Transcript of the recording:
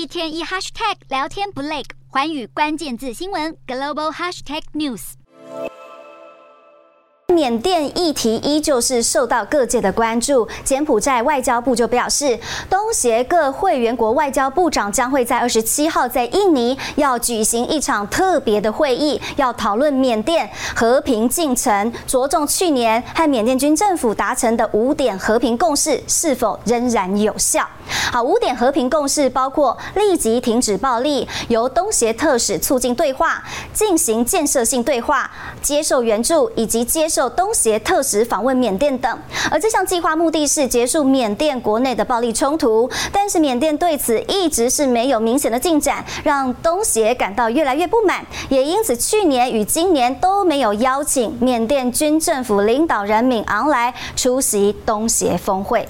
一天一 hashtag 聊天不累，寰宇关键字新闻 global hashtag news。缅甸议题依旧是受到各界的关注。柬埔寨外交部就表示，东协各会员国外交部长将会在二十七号在印尼要举行一场特别的会议，要讨论缅甸和平进程，着重去年和缅甸军政府达成的五点和平共识是否仍然有效。好，五点和平共识包括立即停止暴力，由东协特使促进对话，进行建设性对话，接受援助以及接受。东协特使访问缅甸等，而这项计划目的是结束缅甸国内的暴力冲突，但是缅甸对此一直是没有明显的进展，让东协感到越来越不满，也因此去年与今年都没有邀请缅甸军政府领导人敏昂莱出席东协峰会。